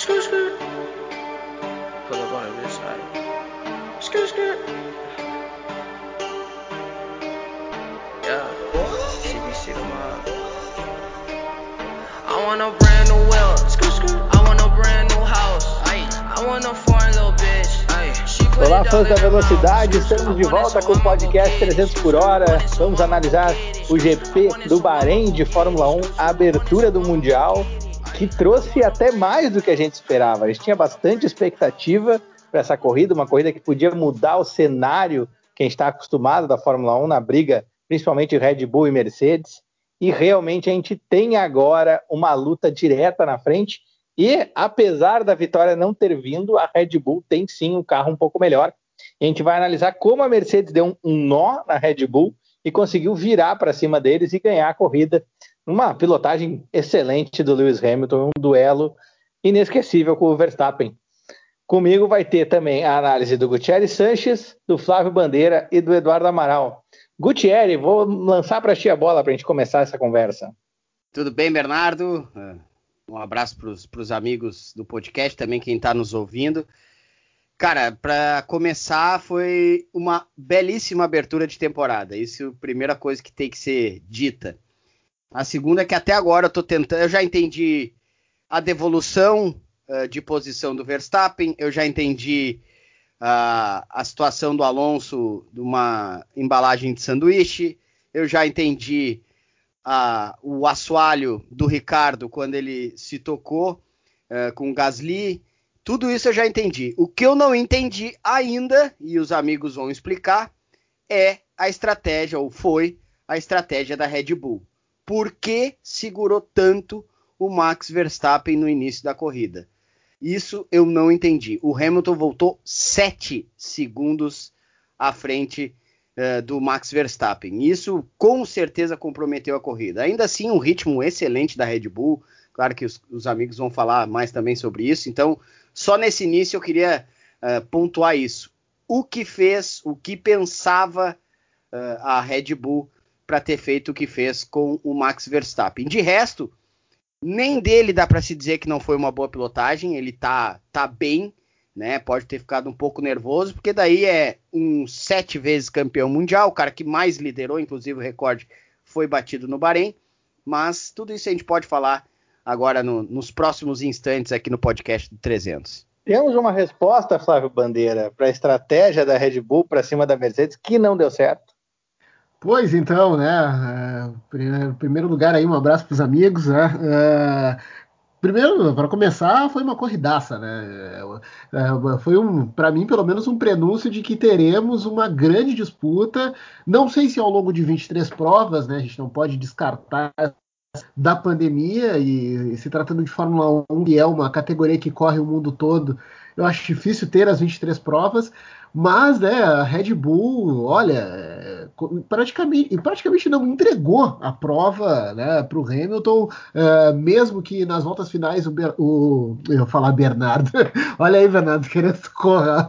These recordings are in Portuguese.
Skirt, skirt. Pull up on the bitch side. Skirt, skirt. Yeah. CBC the mob. I want a brand new wheel. Skirt, skirt. I want a brand new house. I want a foreign little bitch. Olá, fãs da velocidade, estamos de volta com o podcast I'm 300 por hora. Vamos analisar o GP do Bahrein de Fórmula 1, a abertura do Mundial, que trouxe até mais do que a gente esperava. A gente tinha bastante expectativa para essa corrida, uma corrida que podia mudar o cenário que a gente está acostumado da Fórmula 1 na briga, principalmente Red Bull e Mercedes. E realmente a gente tem agora uma luta direta na frente. E apesar da vitória não ter vindo, a Red Bull tem sim um carro um pouco melhor. E a gente vai analisar como a Mercedes deu um, um nó na Red Bull e conseguiu virar para cima deles e ganhar a corrida. Uma pilotagem excelente do Lewis Hamilton, um duelo inesquecível com o Verstappen. Comigo vai ter também a análise do Gutierrez Sanches, do Flávio Bandeira e do Eduardo Amaral. Gutierrez, vou lançar para ti a bola para a gente começar essa conversa. Tudo bem, Bernardo? Um abraço para os amigos do podcast, também quem está nos ouvindo. Cara, para começar, foi uma belíssima abertura de temporada. Isso é a primeira coisa que tem que ser dita. A segunda é que até agora eu tô tentando, eu já entendi a devolução uh, de posição do Verstappen, eu já entendi uh, a situação do Alonso de uma embalagem de sanduíche, eu já entendi uh, o assoalho do Ricardo quando ele se tocou com o Gasly. Tudo isso eu já entendi. O que eu não entendi ainda, e os amigos vão explicar, é a estratégia, ou foi a estratégia da Red Bull. Por que segurou tanto o Max Verstappen no início da corrida? Isso eu não entendi. O Hamilton voltou 7 segundos à frente uh, do Max Verstappen. Isso com certeza comprometeu a corrida. Ainda assim, um ritmo excelente da Red Bull. Claro que os, os amigos vão falar mais também sobre isso. Então, só nesse início eu queria uh, pontuar isso. O que fez, o que pensava uh, a Red Bull para ter feito o que fez com o Max Verstappen. De resto, nem dele dá para se dizer que não foi uma boa pilotagem. Ele tá, tá bem, né? Pode ter ficado um pouco nervoso, porque daí é um sete vezes campeão mundial, o cara que mais liderou, inclusive o recorde foi batido no Bahrein. Mas tudo isso a gente pode falar agora no, nos próximos instantes aqui no podcast do 300. Temos uma resposta, Flávio Bandeira, para a estratégia da Red Bull para cima da Mercedes que não deu certo. Pois então, né? Em primeiro lugar aí, um abraço para os amigos, né? Primeiro, para começar, foi uma corridaça, né? Foi um, para mim, pelo menos um prenúncio de que teremos uma grande disputa. Não sei se ao longo de 23 provas, né? A gente não pode descartar da pandemia e, e, se tratando de Fórmula 1, que é uma categoria que corre o mundo todo, eu acho difícil ter as 23 provas, mas né, a Red Bull, olha, praticamente, praticamente não entregou a prova né, para o Hamilton, uh, mesmo que nas voltas finais o, o eu ia falar Bernardo, olha aí Bernardo querendo correr,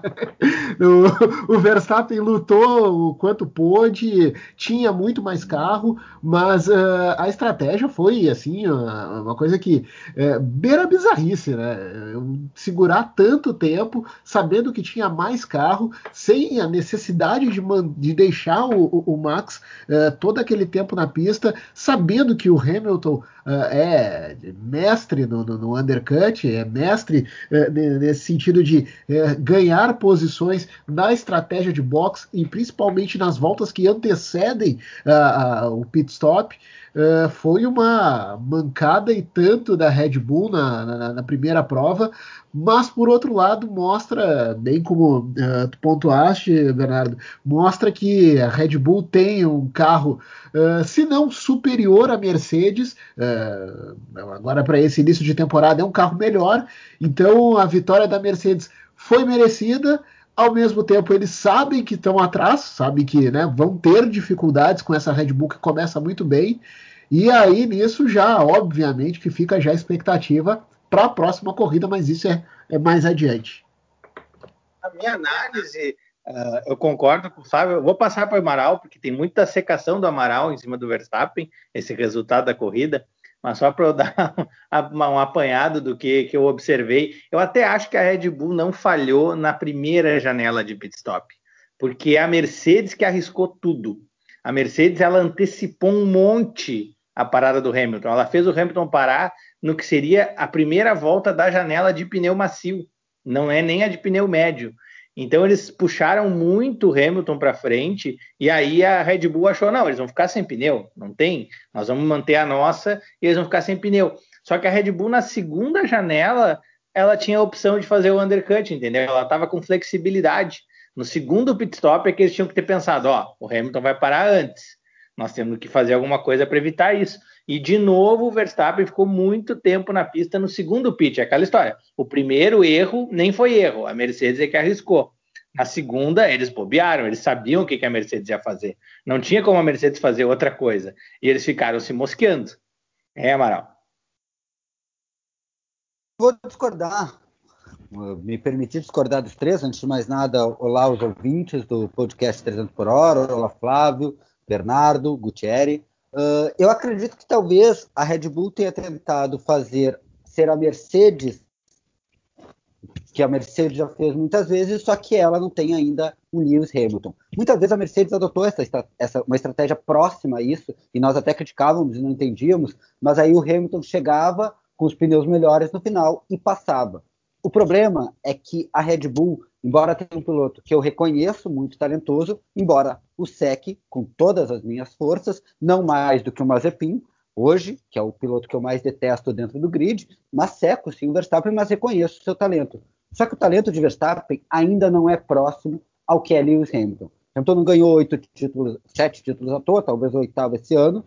o, o Verstappen lutou o quanto pôde, tinha muito mais carro, mas uh, a estratégia foi assim uma, uma coisa que uh, beira bizarrice, né? Segurar tanto tempo, sabendo que tinha mais carro, sem a necessidade de, de deixar o, o, Max uh, todo aquele tempo na pista, sabendo que o Hamilton é mestre no, no, no, undercut, é mestre uh, nesse sentido de ganhar posições na estratégia de box e principalmente nas voltas que antecedem o pit stop. Uh, foi uma mancada e tanto da Red Bull na, na, na, primeira prova, mas por outro lado mostra, bem como uh, tu pontuaste, Bernardo, mostra que a Red Bull tem um carro, uh, se não superior à Mercedes, agora para esse início de temporada é um carro melhor, então a vitória da Mercedes foi merecida. Ao mesmo tempo, eles sabem que estão atrás, sabem que né, vão ter dificuldades com essa Red Bull que começa muito bem. E aí, nisso, já, obviamente, que fica já a expectativa para a próxima corrida, mas isso é, é, mais adiante. A minha análise, uh, eu concordo com o Fábio. Eu vou passar para o Amaral, porque tem muita secação do Amaral em cima do Verstappen, esse resultado da corrida. Mas só para eu dar um, apanhado do que, que eu observei. Eu até acho que a Red Bull não falhou na primeira janela de pit stop, porque é a Mercedes que arriscou tudo. A Mercedes ela antecipou um monte a parada do Hamilton. Ela fez o Hamilton parar no que seria a primeira volta da janela de pneu macio, não é nem a de pneu médio. Então eles puxaram muito o Hamilton para frente e aí a Red Bull achou não, eles vão ficar sem pneu, não tem, nós vamos manter a nossa e eles vão ficar sem pneu. Só que a Red Bull na segunda janela ela tinha a opção de fazer o undercut, entendeu? Ela estava com flexibilidade. No segundo pit stop é que eles tinham que ter pensado, ó, o Hamilton vai parar antes. Nós temos que fazer alguma coisa para evitar isso. E de novo o Verstappen ficou muito tempo na pista no segundo pit, é aquela história. O primeiro erro nem foi erro, a Mercedes é que arriscou. Na segunda, eles bobearam, eles sabiam o que, a Mercedes ia fazer. Não tinha como a Mercedes fazer outra coisa. E eles ficaram se mosqueando. É, Amaral. Vou discordar. Me permitir discordar dos três. Antes de mais nada, olá aos ouvintes do podcast 300 por hora. Olá, Flávio, Bernardo, Gutierrez. Uh, eu acredito que talvez a Red Bull tenha tentado fazer ser a Mercedes que a Mercedes já fez muitas vezes, só que ela não tem ainda o Lewis Hamilton. Muitas vezes a Mercedes adotou essa, essa, uma estratégia próxima a isso, e nós até criticávamos e não entendíamos, mas aí o Hamilton chegava com os pneus melhores no final e passava. O problema é que a Red Bull, embora tenha um piloto que eu reconheço muito talentoso, embora o Sec, com todas as minhas forças, não mais do que o Mazepin, hoje, que é o piloto que eu mais detesto dentro do grid, mas seco sim o Verstappen, mas reconheço o seu talento. Só que o talento de Verstappen ainda não é próximo ao que é Lewis Hamilton. Hamilton não ganhou oito títulos, sete títulos à toa, talvez o oitavo esse ano.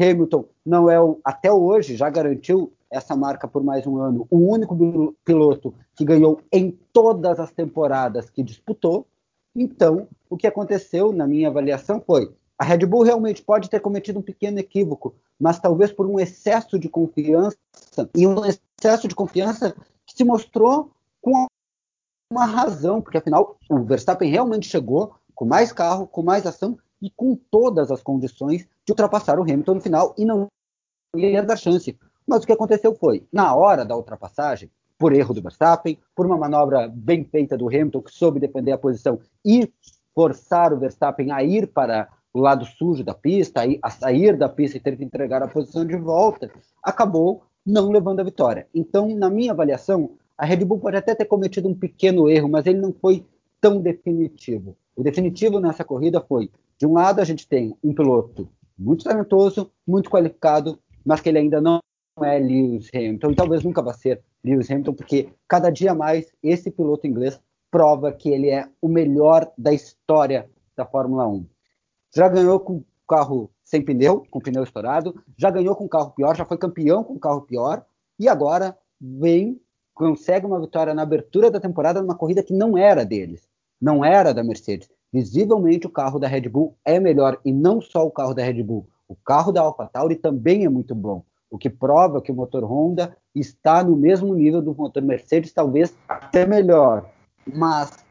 Hamilton não é o, até hoje já garantiu essa marca por mais um ano, o único piloto que ganhou em todas as temporadas que disputou. Então, o que aconteceu, na minha avaliação, foi a Red Bull realmente pode ter cometido um pequeno equívoco, mas talvez por um excesso de confiança, e um excesso de confiança que se mostrou com uma razão, porque afinal o Verstappen realmente chegou com mais carro, com mais ação e com todas as condições de ultrapassar o Hamilton no final e não ia dar chance. Mas o que aconteceu foi, na hora da ultrapassagem, por erro do Verstappen, por uma manobra bem feita do Hamilton, que soube defender a posição e forçar o Verstappen a ir para o lado sujo da pista, a sair da pista e ter que entregar a posição de volta, acabou não levando a vitória. Então, na minha avaliação, a Red Bull pode até ter cometido um pequeno erro, mas ele não foi tão definitivo. O definitivo nessa corrida foi, de um lado, a gente tem um piloto muito talentoso, muito qualificado, mas que ele ainda não é Lewis Hamilton, e talvez nunca vá ser Lewis Hamilton, porque cada dia mais esse piloto inglês prova que ele é o melhor da história da Fórmula 1. Já ganhou com carro sem pneu, com pneu estourado, já ganhou com carro pior, já foi campeão com carro pior, e agora vem, consegue uma vitória na abertura da temporada numa corrida que não era deles, não era da Mercedes. Visivelmente o carro da Red Bull é melhor, e não só o carro da Red Bull, o carro da AlphaTauri também é muito bom o que prova que o motor Honda está no mesmo nível do motor Mercedes, talvez até melhor. Mas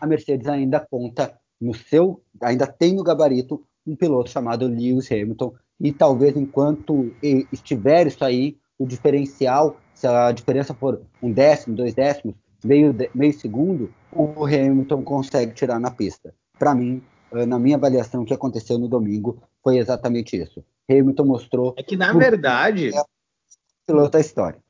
a Mercedes ainda conta no seu, ainda tem no gabarito um piloto chamado Lewis Hamilton e talvez enquanto estiver isso aí, o diferencial, se a diferença for um décimo, dois décimos, meio, meio segundo, o Hamilton consegue tirar na pista. Para mim, na minha avaliação, o que aconteceu no domingo foi exatamente isso. Hamilton mostrou. É que na verdade. É piloto da história.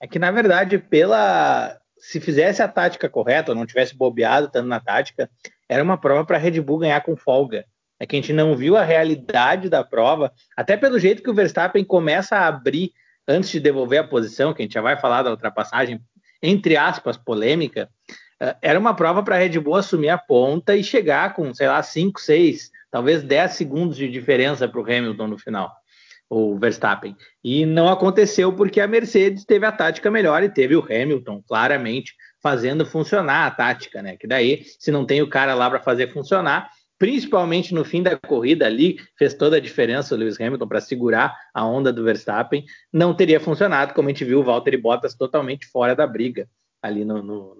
É que na verdade, pela. Se fizesse a tática correta, ou não tivesse bobeado tanto na tática, era uma prova para a Red Bull ganhar com folga. É que a gente não viu a realidade da prova, até pelo jeito que o Verstappen começa a abrir antes de devolver a posição, que a gente já vai falar da ultrapassagem, entre aspas, polêmica. Eh, era uma prova para a Red Bull assumir a ponta e chegar com, sei lá, 5, 6, talvez 10 segundos de diferença para o Hamilton no final, o Verstappen. E não aconteceu porque a Mercedes teve a tática melhor e teve o Hamilton claramente fazendo funcionar a tática, né? Que daí, se não tem o cara lá para fazer funcionar, principalmente no fim da corrida ali, fez toda a diferença o Lewis Hamilton para segurar a onda do Verstappen, não teria funcionado, como a gente viu o Valtteri Bottas totalmente fora da briga ali no, no,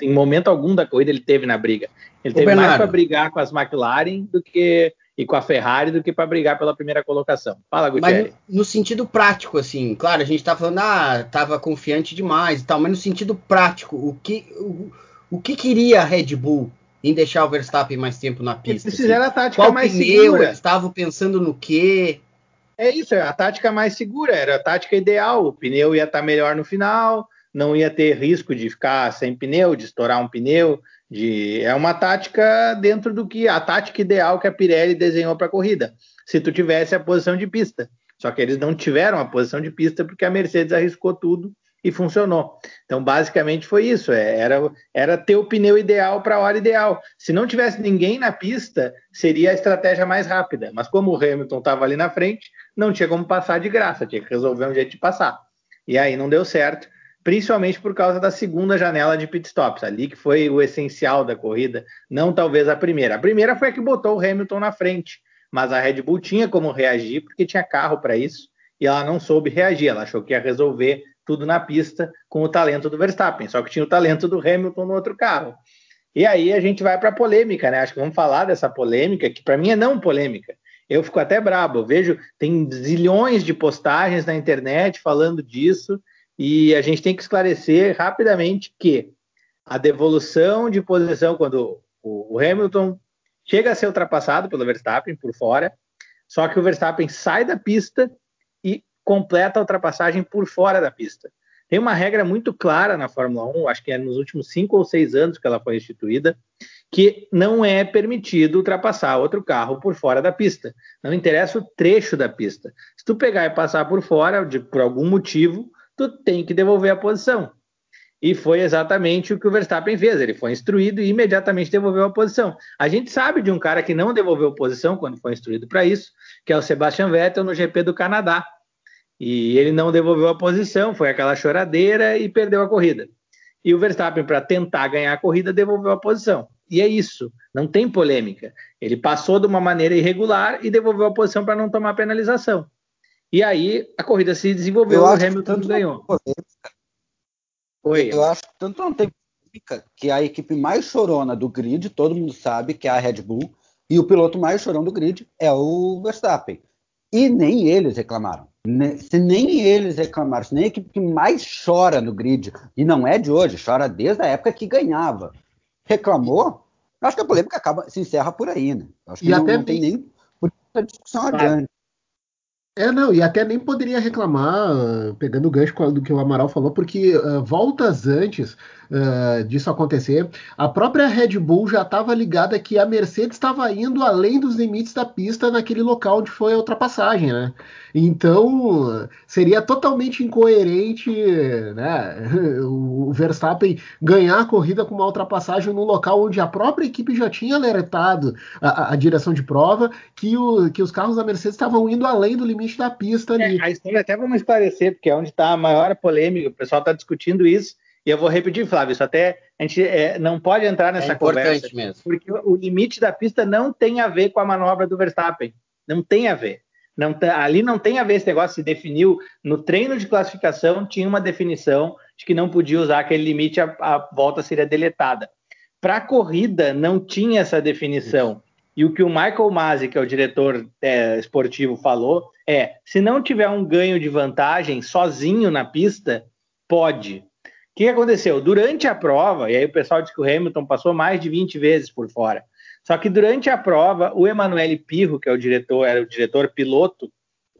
em momento algum da corrida ele teve na briga. Ele teve Bernardo. mais para brigar com as McLaren do que e com a Ferrari do que para brigar pela primeira colocação. Fala, Gutierrez. Mas no, no, sentido prático, assim, claro, a gente tá falando, ah, tava confiante demais e tal, mas no sentido prático, o que, o, o que queria a Red Bull em deixar o Verstappen mais tempo na pista? Eles fizeram assim? a tática Qual mais pneu, segura. Estavam pensando no quê? É isso, é a tática mais segura, era a tática ideal. O pneu ia estar melhor no final, não ia ter risco de ficar sem pneu, de estourar um pneu. De... É uma tática dentro do que a tática ideal que a Pirelli desenhou para a corrida. Se tu tivesse a posição de pista. Só que eles não tiveram a posição de pista porque a Mercedes arriscou tudo e funcionou. Então, basicamente foi isso. É, era, era ter o pneu ideal para a hora ideal. Se não tivesse ninguém na pista, seria a estratégia mais rápida. Mas como o Hamilton estava ali na frente, não tinha como passar de graça, tinha que resolver um jeito de passar. E aí não deu certo, principalmente por causa da segunda janela de pitstops, ali que foi o essencial da corrida, não talvez a primeira. A primeira foi a que botou o Hamilton na frente, mas a Red Bull tinha como reagir porque tinha carro para isso e ela não soube reagir, ela achou que ia resolver tudo na pista com o talento do Verstappen, só que tinha o talento do Hamilton no outro carro. E aí a gente vai para a polêmica, né? Acho que vamos falar dessa polêmica, que para mim é não polêmica. Eu fico até brabo, eu vejo, tem zilhões de postagens na internet falando disso, e a gente tem que esclarecer rapidamente que a devolução de posição, quando o Hamilton chega a ser ultrapassado pelo Verstappen por fora, só que o Verstappen sai da pista e completa a ultrapassagem por fora da pista. Tem uma regra muito clara na Fórmula 1, acho que é nos últimos cinco ou seis anos que ela foi instituída, que não é permitido ultrapassar outro carro por fora da pista. Não interessa o trecho da pista. Se tu pegar e passar por fora, de, por algum motivo, tu tem que devolver a posição. E foi exatamente o que o Verstappen fez. Ele foi instruído e imediatamente devolveu a posição. A gente sabe de um cara que não devolveu posição quando foi instruído para isso, que é o Sebastian Vettel no GP do Canadá e ele não devolveu a posição, foi aquela choradeira e perdeu a corrida. E o Verstappen, para tentar ganhar a corrida, devolveu a posição. E é isso, não tem polêmica. Ele passou de uma maneira irregular e devolveu a posição para não tomar penalização. E aí a corrida se desenvolveu e o Hamilton ganhou. Oi. Eu acho que tanto não tem polêmica que a equipe mais chorona do grid, todo mundo sabe que é a Red Bull, e o piloto mais chorão do grid é o Verstappen. E nem eles reclamaram. Se nem eles reclamaram, se nem a equipe que mais chora no grid, e não é de hoje, chora desde a época que ganhava, reclamou, acho que a polêmica acaba, se encerra por aí, né? Acho que e não, até não tem nem por discussão adiante. É, não, e até nem poderia reclamar, pegando o gancho do que o Amaral falou, porque uh, voltas antes uh, disso acontecer, a própria Red Bull já estava ligada que a Mercedes estava indo além dos limites da pista naquele local onde foi a ultrapassagem, né? Então, seria totalmente incoerente né, o Verstappen ganhar a corrida com uma ultrapassagem num local onde a própria equipe já tinha alertado a, a direção de prova que, o, que os carros da Mercedes estavam indo além do limite da pista ali. É, a história até vamos esclarecer, porque é onde está a maior polêmica, o pessoal está discutindo isso, e eu vou repetir, Flávio, isso até a gente é, não pode entrar nessa é importante conversa, mesmo. porque o limite da pista não tem a ver com a manobra do Verstappen, não tem a ver. Não ali não tem a ver esse negócio, se definiu no treino de classificação, tinha uma definição de que não podia usar aquele limite, a, a volta seria deletada. Para a corrida, não tinha essa definição. E o que o Michael Masi, que é o diretor é, esportivo, falou é: se não tiver um ganho de vantagem sozinho na pista, pode. O que aconteceu? Durante a prova, e aí o pessoal diz que o Hamilton passou mais de 20 vezes por fora. Só que durante a prova, o Emanuele Pirro, que é o diretor, era o diretor piloto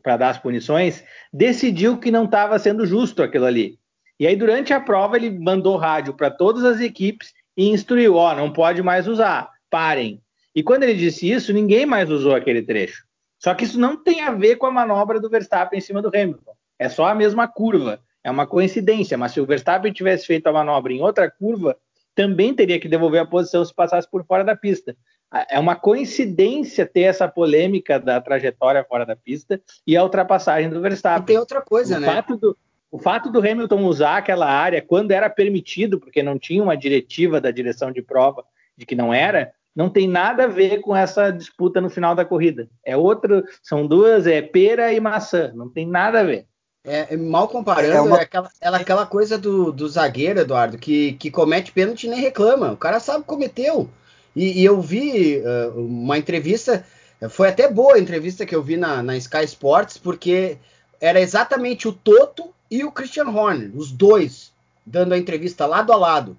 para dar as punições, decidiu que não estava sendo justo aquilo ali. E aí, durante a prova, ele mandou rádio para todas as equipes e instruiu: ó, oh, não pode mais usar, parem. E quando ele disse isso, ninguém mais usou aquele trecho. Só que isso não tem a ver com a manobra do Verstappen em cima do Hamilton. É só a mesma curva. É uma coincidência. Mas se o Verstappen tivesse feito a manobra em outra curva, também teria que devolver a posição se passasse por fora da pista é uma coincidência ter essa polêmica da trajetória fora da pista e a ultrapassagem do Verstappen. E tem outra coisa, o né? Fato do, o fato do Hamilton usar aquela área quando era permitido, porque não tinha uma diretiva da direção de prova de que não era, não tem nada a ver com essa disputa no final da corrida. É outro, são duas, é pera e maçã, não tem nada a ver. É, mal comparando, é, uma... é aquela, é aquela coisa do, do zagueiro, Eduardo, que, que comete pênalti e nem reclama. O cara sabe que cometeu. E, e eu vi uh, uma entrevista Foi até boa a entrevista que eu vi na, na Sky Sports, porque era exatamente o Toto e o Christian Horner, os dois, dando a entrevista lado a lado.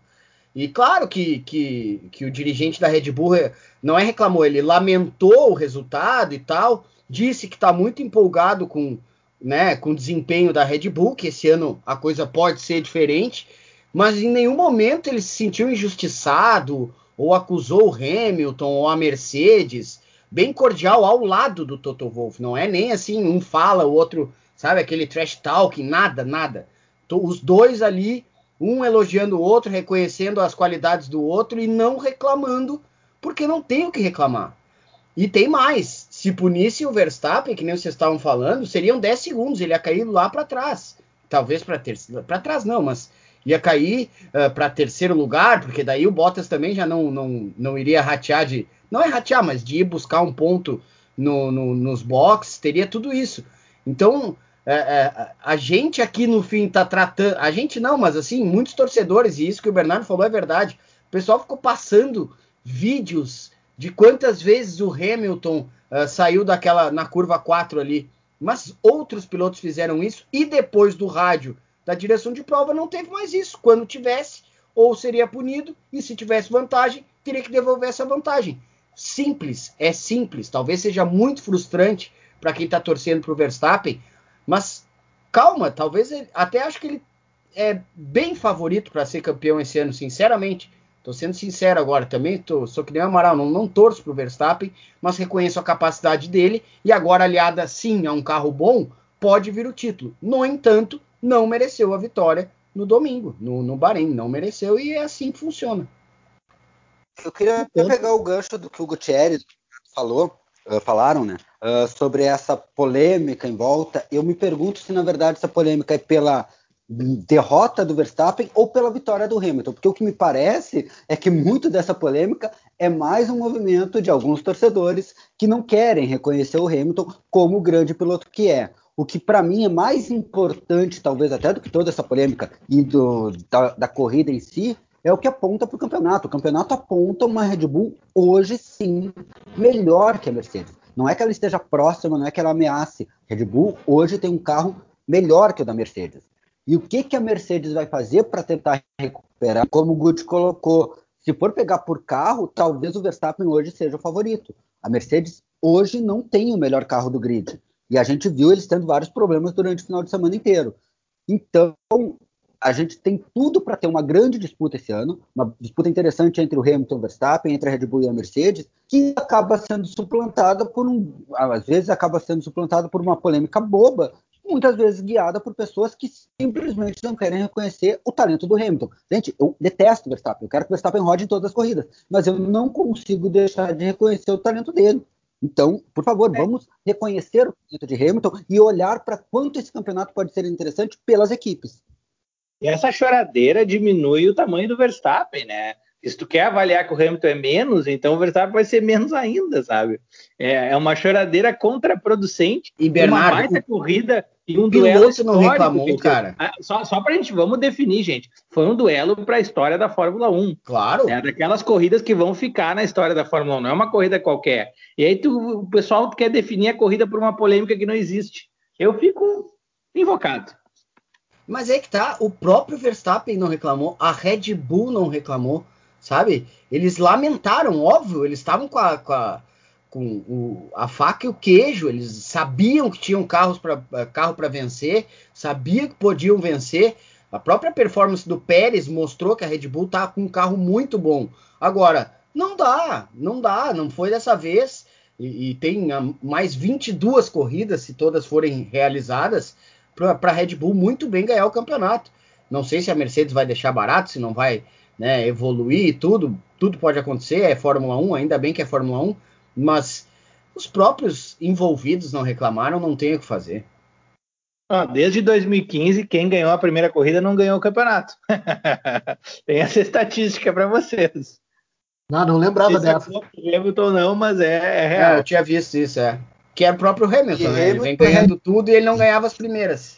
E claro que, que, que o dirigente da Red Bull não é reclamou, ele lamentou o resultado e tal, disse que está muito empolgado com, né, com o desempenho da Red Bull, que esse ano a coisa pode ser diferente, mas em nenhum momento ele se sentiu injustiçado ou acusou o Hamilton ou a Mercedes, bem cordial ao lado do Toto Wolff, não é nem assim, um fala, o outro, sabe, aquele trash talking, nada, nada. Os dois ali um elogiando o outro, reconhecendo as qualidades do outro e não reclamando, porque não tem o que reclamar. E tem mais, se punisse o Verstappen, que nem vocês estavam falando, seriam 10 segundos, ele ia cair lá para trás. Talvez para terceiro, para trás não, mas ia cair uh, ah, para terceiro lugar, porque daí o Bottas também já não, não, não iria ratear de, não é ratear, mas de ir buscar um ponto no, no, nos boxes, teria tudo isso. Então, é, é, a gente aqui no fim tá tratando. A gente não, mas assim, muitos torcedores, e isso que o Bernardo falou é verdade. O pessoal ficou passando vídeos de quantas vezes o Hamilton uh, saiu daquela na curva 4 ali. Mas outros pilotos fizeram isso e depois do rádio da direção de prova não teve mais isso. Quando tivesse, ou seria punido, e se tivesse vantagem, teria que devolver essa vantagem. Simples, é simples. Talvez seja muito frustrante para quem está torcendo para o Verstappen, mas calma, talvez ele, até acho que ele é bem favorito para ser campeão esse ano, sinceramente. Estou sendo sincero agora também, tô, sou que nem o Amaral, não, não torço para o Verstappen, mas reconheço a capacidade dele e agora aliada sim a um carro bom, pode vir o título. No entanto, não mereceu a vitória no domingo, no, no Bahrein, não mereceu e é assim que funciona. Eu queria pegar o gancho do que o Gutierrez falou, uh, falaram, né? Uh, sobre essa polêmica em volta. Eu me pergunto se, na verdade, essa polêmica é pela derrota do Verstappen ou pela vitória do Hamilton, porque o que me parece é que muito dessa polêmica é mais um movimento de alguns torcedores que não querem reconhecer o Hamilton como o grande piloto que é. O que para mim é mais importante, talvez até do que toda essa polêmica e do, da, da corrida em si, é o que aponta para o campeonato. O campeonato aponta uma Red Bull hoje sim melhor que a Mercedes. Não é que ela esteja próxima, não é que ela ameace. Red Bull hoje tem um carro melhor que o da Mercedes. E o que, que a Mercedes vai fazer para tentar recuperar? Como o Guti colocou, se for pegar por carro, talvez o Verstappen hoje seja o favorito. A Mercedes hoje não tem o melhor carro do grid. E a gente viu eles tendo vários problemas durante o final de semana inteiro. Então, a gente tem tudo para ter uma grande disputa esse ano, uma disputa interessante entre o Hamilton e o Verstappen, entre a Red Bull e a Mercedes, que acaba sendo suplantada por um, às vezes acaba sendo suplantada por uma polêmica boba, muitas vezes guiada por pessoas que simplesmente não querem reconhecer o talento do Hamilton. Gente, eu detesto o Verstappen, eu quero que o Verstappen rode em todas as corridas, mas eu não consigo deixar de reconhecer o talento dele. Então, por favor, é. vamos reconhecer o talento de Hamilton e olhar para quanto esse campeonato pode ser interessante pelas equipes. E essa choradeira diminui o tamanho do Verstappen, né? Se tu quer avaliar que o Hamilton é menos, então o Verstappen vai ser menos ainda, sabe? É, é uma choradeira contraproducente. E Bernardo, uma baita corrida e um duelo não reclamou, gente. cara. Ah, só, só pra gente, vamos definir, gente. Foi um duelo para a história da Fórmula 1. Claro. É daquelas corridas que vão ficar na história da Fórmula 1, não é uma corrida qualquer. E aí tu, o pessoal quer definir a corrida por uma polêmica que não existe. Eu fico invocado. Mas é que tá, o próprio Verstappen não reclamou, a Red Bull não reclamou, sabe? Eles lamentaram, óbvio, eles estavam com a, com, a, com o, a faca e o queijo, eles sabiam que tinham carros pra, eh, carro para vencer, sabiam que podiam vencer. A própria performance do Pérez mostrou que a Red Bull tá com um carro muito bom. Agora, não dá, não dá, não foi dessa vez. E, e tem mais 22 corridas, se todas forem realizadas para a Red Bull muito bem ganhar o campeonato. Não sei se a Mercedes vai deixar barato, se não vai né, evoluir e tudo, tudo pode acontecer, é Fórmula 1, ainda bem que é Fórmula 1, mas os próprios envolvidos não reclamaram, não tem o que fazer. Ah, desde 2015, quem ganhou a primeira corrida não ganhou o campeonato. tem essa estatística para vocês. Não, não lembrava dessa. É Hamilton não, mas é, é real. É, eu tinha visto isso, é que era o próprio Hamilton, né? Ele vem ganhando tudo e ele não ganhava as primeiras.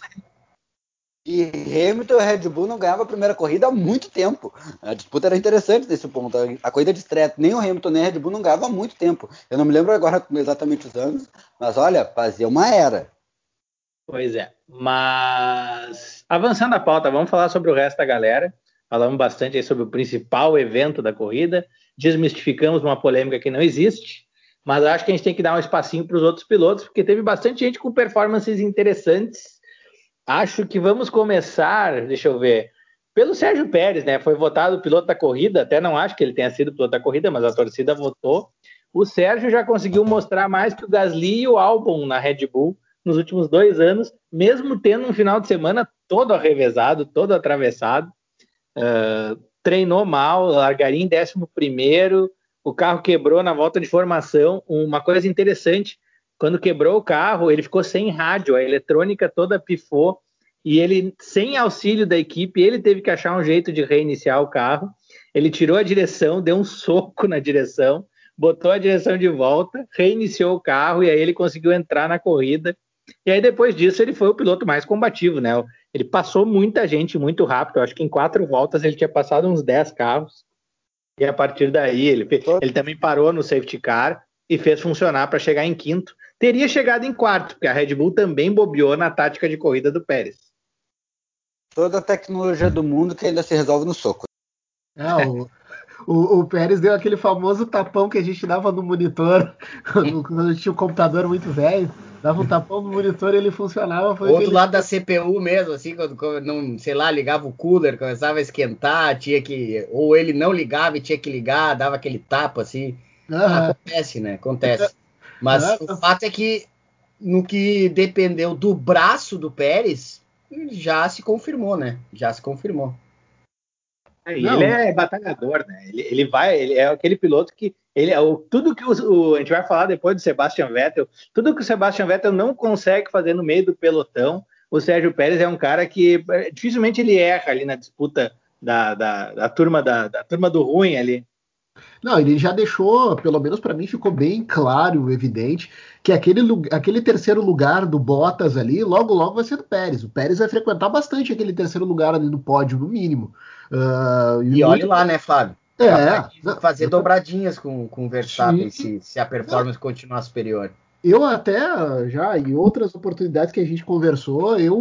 E Hamilton e Red Bull não ganhavam a primeira corrida há muito tempo. A disputa era interessante nesse ponto. A corrida de estreia, nem o Hamilton nem o Red Bull não ganhavam há muito tempo. Eu não me lembro agora exatamente os anos, mas olha, fazia uma era. Pois é. Mas avançando a pauta, vamos falar sobre o resto da galera. Falamos bastante aí sobre o principal evento da corrida, desmistificamos uma polêmica que não existe, mas acho que a gente tem que dar um espacinho para os outros pilotos, porque teve bastante gente com performances interessantes Acho que vamos começar, deixa eu ver, pelo Sérgio Pérez, né? Foi votado piloto da corrida, até não acho que ele tenha sido piloto da corrida, mas a torcida votou. O Sérgio já conseguiu mostrar mais que o Gasly e o Albon na Red Bull nos últimos dois anos, mesmo tendo um final de semana todo arrevezado, todo atravessado. Uh, treinou mal, largaria em décimo primeiro, o carro quebrou na volta de formação. Uma coisa interessante, quando quebrou o carro, ele ficou sem rádio, a eletrônica toda pifou e ele, sem auxílio da equipe, ele teve que achar um jeito de reiniciar o carro. Ele tirou a direção, deu um soco na direção, botou a direção de volta, reiniciou o carro e aí ele conseguiu entrar na corrida. E aí depois disso ele foi o piloto mais combativo, né? Ele passou muita gente muito rápido. Eu acho que em quatro voltas ele tinha passado uns 10 carros. E a partir daí ele, ele também parou no safety car e fez funcionar para chegar em quinto teria chegado em quarto, porque a Red Bull também bobeou na tática de corrida do Pérez. Toda a tecnologia do mundo que ainda se resolve no soco. É, o, o, o, Pérez deu aquele famoso tapão que a gente dava no monitor quando a gente tinha um computador muito velho. Dava um tapão no monitor e ele funcionava. Foi Outro lado da CPU mesmo, assim, quando, quando, não, sei lá, ligava o cooler, começava a esquentar, tinha que. Ou ele não ligava e tinha que ligar, dava aquele tapa, assim. Uhum. Acontece, né? Acontece. Mas o fato é que no que dependeu do braço do Pérez, já se confirmou, né? Já se confirmou. É, ele é batalhador, né? Ele, ele, vai, ele é aquele piloto que ele o, tudo que o, o, a gente vai falar depois do Sebastian Vettel, tudo que o Sebastian Vettel não consegue fazer no meio do pelotão, o Sérgio Pérez é um cara que é, dificilmente ele erra ali na disputa da, da, da turma da, da turma do ruim ali. Não, ele já deixou, pelo menos para mim, ficou bem claro, evidente, que aquele, aquele terceiro lugar do Bottas ali, logo, logo vai ser do Pérez. O Pérez vai frequentar bastante aquele terceiro lugar ali no pódio, no mínimo. Uh, e, e olhe lá, né, Flávio? É. Fazer dobradinhas com, com o Verstappen se, se a performance continuar superior eu até já em outras oportunidades que a gente conversou, eu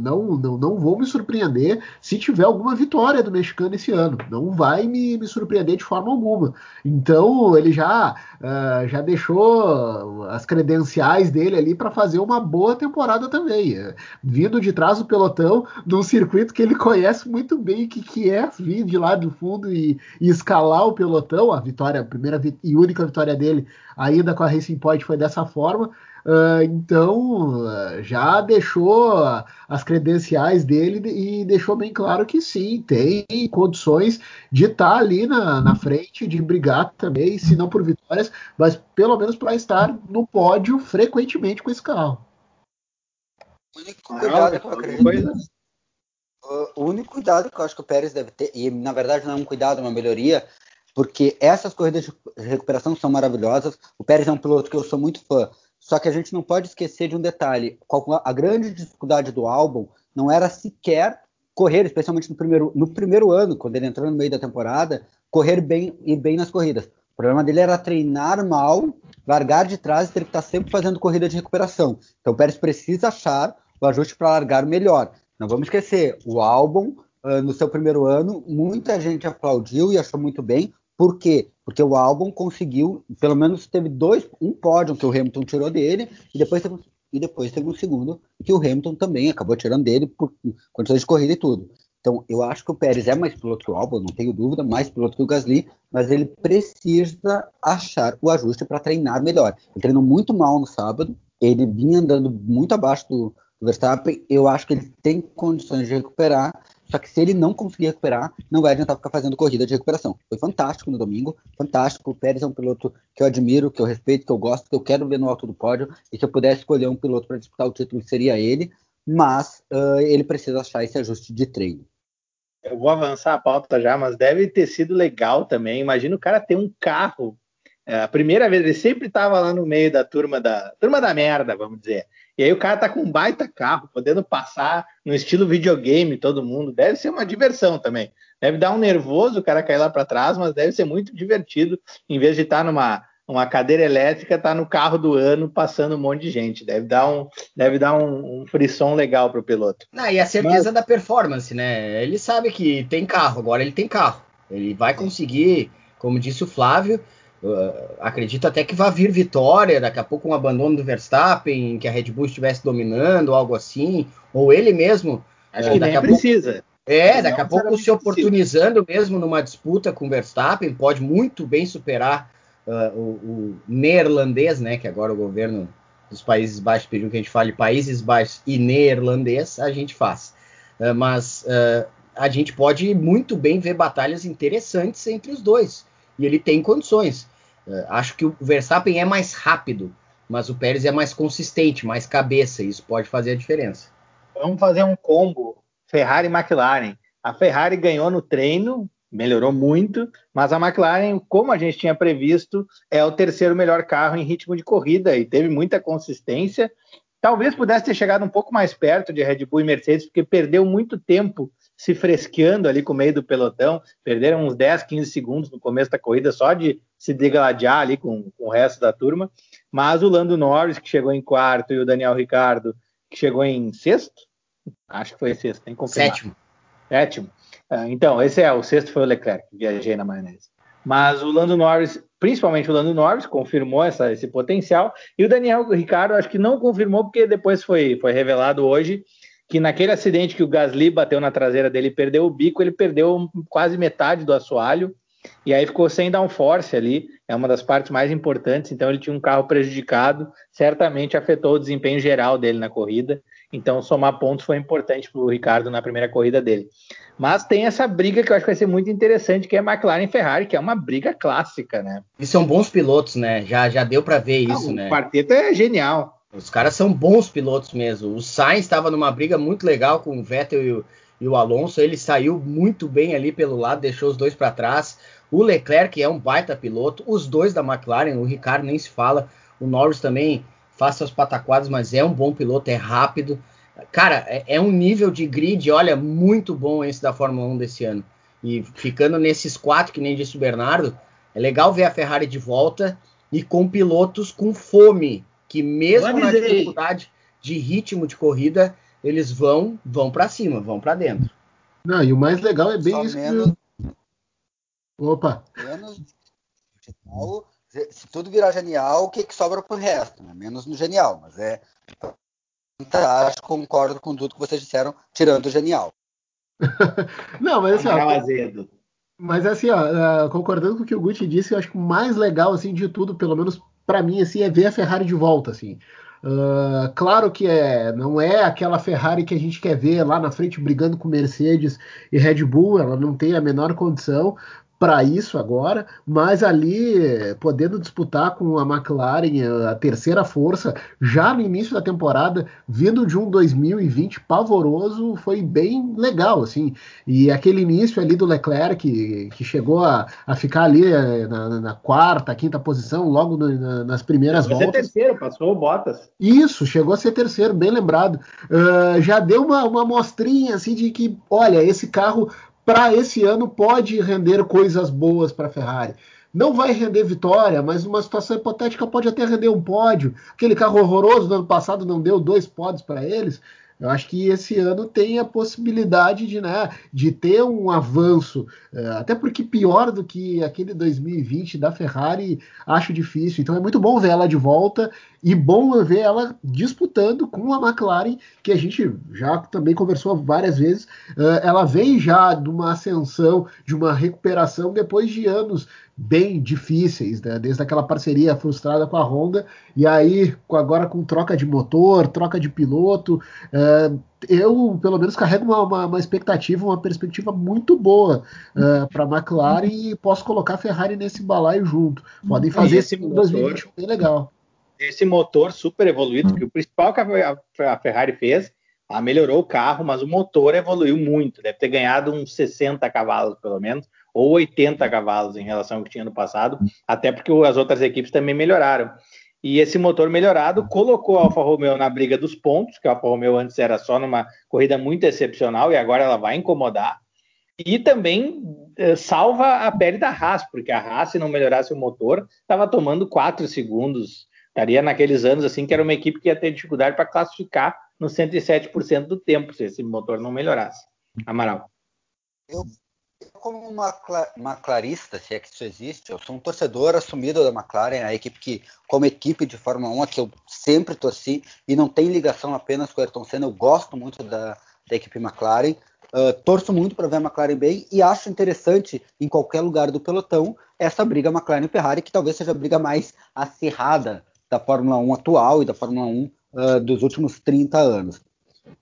não, não, não vou me surpreender se tiver alguma vitória do mexicano esse ano. Não vai me, me surpreender de forma alguma. Então ele já, uh, já deixou as credenciais dele ali para fazer uma boa temporada também. Vindo de trás do pelotão, num circuito que ele conhece muito bem que, que é vir de lá do fundo e, e escalar o pelotão. A vitória, a primeira e única vitória dele a ida com a Racing Point foi dessa forma. Uh, então uh, já deixou as credenciais dele e deixou bem claro que sim, tem condições de estar tá ali na, na frente, de brigar também, se não por vitórias, mas pelo menos para estar no pódio frequentemente com esse carro. O único cuidado que eu. O único cuidado que eu acho que o Pérez deve ter, e na verdade não é um cuidado, é uma melhoria, porque essas corridas de recuperação são maravilhosas. O Pérez é um piloto que eu sou muito fã. Só que a gente não pode esquecer de um detalhe: a grande dificuldade do álbum não era sequer correr, especialmente no primeiro, no primeiro ano, quando ele entrou no meio da temporada, correr bem e bem nas corridas. O problema dele era treinar mal, largar de trás e ter que estar sempre fazendo corrida de recuperação. Então o Pérez precisa achar o ajuste para largar melhor. Não vamos esquecer, o álbum, uh, no seu primeiro ano, muita gente aplaudiu e achou muito bem. Por quê? Porque o álbum conseguiu, pelo menos teve dois, um pódio que o Hamilton tirou dele, e depois teve, e depois teve um segundo que o Hamilton também acabou tirando dele por condições de corrida e tudo. Então, eu acho que o Pérez é mais piloto que o Albon, não tenho dúvida, mais piloto que o Gasly, mas ele precisa achar o ajuste para treinar melhor. Ele treinou muito mal no sábado, ele vinha andando muito abaixo do, do Verstappen, eu acho que ele tem condições de recuperar, só que se ele não conseguir recuperar, não vai adiantar ficar fazendo corrida de recuperação. Foi fantástico no domingo, fantástico. O Pérez é um piloto que eu admiro, que eu respeito, que eu gosto, que eu quero ver no alto do pódio. E se eu pudesse escolher um piloto para disputar o título, seria ele. Mas uh, ele precisa achar esse ajuste de treino. Eu vou avançar a pauta já, mas deve ter sido legal também. Imagina o cara ter um carro. É, a primeira vez, ele sempre estava lá no meio da turma da turma da merda, vamos dizer. E aí o cara tá com um baita carro, podendo passar no estilo videogame todo mundo. Deve ser uma diversão também. Deve dar um nervoso o cara cair lá para trás, mas deve ser muito divertido, em vez de estar tá numa uma cadeira elétrica, tá no carro do ano passando um monte de gente. Deve dar um, deve dar um, um frisson legal pro piloto. Não, e a certeza mas... da performance, né? Ele sabe que tem carro, agora ele tem carro. Ele vai conseguir, como disse o Flávio, uh, acredito até que vai vir vitória, daqui a pouco um abandono do Verstappen, que a Red Bull estivesse dominando, algo assim, ou ele mesmo. Acho uh, que nem precisa. Pouco... É, daqui a pouco se oportunizando mesmo numa disputa com o Verstappen, pode muito bem superar uh, o, o, neerlandês, né? Que agora o governo dos Países Baixos pediu que a gente fale Países Baixos e neerlandês, a gente faz. Uh, mas a gente pode muito bem ver batalhas interessantes entre os dois. E ele tem condições. Acho que o Verstappen é mais rápido, mas o Pérez é mais consistente, mais cabeça. Isso pode fazer a diferença. Vamos fazer um combo Ferrari e McLaren. A Ferrari ganhou no treino, melhorou muito, mas a McLaren, como a gente tinha previsto, é o terceiro melhor carro em ritmo de corrida e teve muita consistência. Talvez pudesse ter chegado um pouco mais perto de Red Bull e Mercedes, porque perdeu muito tempo se fresqueando ali com o meio do pelotão, perderam uns 10, 15 segundos no começo da corrida só de se degladiar ali com, com o resto da turma. Mas o Lando Norris, que chegou em quarto, e o Daniel Ricardo, que chegou em sexto, Acho que foi sexto, tem que confirmar. Sétimo. Sétimo. Ah, então, esse é o sexto foi o Leclerc, viajei na maionese. Mas o Lando Norris, principalmente o Lando Norris, confirmou essa, esse potencial. E o Daniel Ricardo, acho que não confirmou, porque depois foi, foi revelado hoje que naquele acidente que o Gasly bateu na traseira dele e perdeu o bico, ele perdeu quase metade do assoalho. E aí ficou sem downforce ali, é uma das partes mais importantes. Então ele tinha um carro prejudicado, certamente afetou o desempenho geral dele na corrida. Então, somar pontos foi importante para o Ricardo na primeira corrida dele. Mas tem essa briga que eu acho que vai ser muito interessante, que é McLaren e Ferrari, que é uma briga clássica, né? E são bons pilotos, né? Já, já deu para ver isso, o né? O quarteto é genial. Os caras são bons pilotos mesmo. O Sainz estava numa briga muito legal com o Vettel e o, e o Alonso. Ele saiu muito bem ali pelo lado, deixou os dois para trás. O Leclerc é um baita piloto. Os dois da McLaren, o Ricardo nem se fala. O Norris também faça as pataquadas, mas é um bom piloto, é rápido. Cara, é, é, um nível de grid, olha, muito bom esse da Fórmula 1 desse ano. E ficando nesses quatro, que nem disse o Bernardo, é legal ver a Ferrari de volta e com pilotos com fome, que mesmo na dificuldade de ritmo de corrida, eles vão vão para cima, vão para dentro. Não, e o mais legal é bem Só isso menos... que... Opa! Menos se tudo virar genial, o que, que sobra pro resto? Né? Menos no genial, mas é. Acho concordo com tudo que vocês disseram, tirando o genial. Não, mas assim, ó, mas assim, ó, uh, concordando com o que o Gucci disse, eu acho que o mais legal assim de tudo, pelo menos para mim, assim, é ver a Ferrari de volta, assim. Uh, claro que é, não é aquela Ferrari que a gente quer ver lá na frente brigando com Mercedes e Red Bull, ela não tem a menor condição, para isso agora, mas ali podendo disputar com a McLaren, a terceira força, já no início da temporada, vindo de um 2020 pavoroso, foi bem legal, assim. E aquele início ali do Leclerc, que, que chegou a, a ficar ali eh, na, na quarta, quinta posição, logo no, na, nas primeiras chegou voltas. Ser terceiro, passou o Bottas. Isso, chegou a ser terceiro, bem lembrado. Uh, já deu uma, uma mostrinha assim de que, olha, esse carro para esse ano pode render coisas boas para a Ferrari. Não vai render vitória, mas numa situação hipotética pode até render um pódio. Aquele carro horroroso do ano passado não deu dois pódios para eles. Eu acho que esse ano tem a possibilidade de, né, de ter um avanço, é, até porque pior do que aquele 2020 da Ferrari, acho difícil. Então é muito bom ver ela de volta e bom ver ela disputando com a McLaren, que a gente já também conversou várias vezes. É, ela vem já de uma ascensão, de uma recuperação depois de anos bem difíceis, né? desde aquela parceria frustrada com a Honda, e aí agora com troca de motor, troca de piloto, é, eu pelo menos carrego uma, uma, uma, expectativa, uma perspectiva muito boa é, para a McLaren e posso colocar a Ferrari nesse balaio junto. Podem fazer esse 2021 bem legal. Esse motor super evoluído, que o principal que a Ferrari fez, ela melhorou o carro, mas o motor evoluiu muito, deve ter ganhado uns 60 cavalos pelo menos ou 80 cavalos em relação ao que tinha no passado, até porque as outras equipes também melhoraram. E esse motor melhorado colocou a Alfa Romeo na briga dos pontos, que a Alfa Romeo antes era só numa corrida muito excepcional e agora ela vai incomodar. E também eh, salva a pele da Haas, porque a Haas, se não melhorasse o motor, estava tomando 4 segundos. Estaria naqueles anos assim que era uma equipe que ia ter dificuldade para classificar no 107% do tempo, se esse motor não melhorasse. Amaral. Eu como uma, uma clarista, se é que isso existe, eu sou um torcedor assumido da McLaren, a equipe que, como equipe de Fórmula 1, a que eu sempre torci, e não tem ligação apenas com o Ayrton Senna, eu gosto muito da, da equipe McLaren, uh, torço muito para ver a McLaren bem, e acho interessante, em qualquer lugar do pelotão, essa briga McLaren Ferrari, que talvez seja a briga mais acirrada da Fórmula 1 atual e da Fórmula 1 uh, dos últimos 30 anos.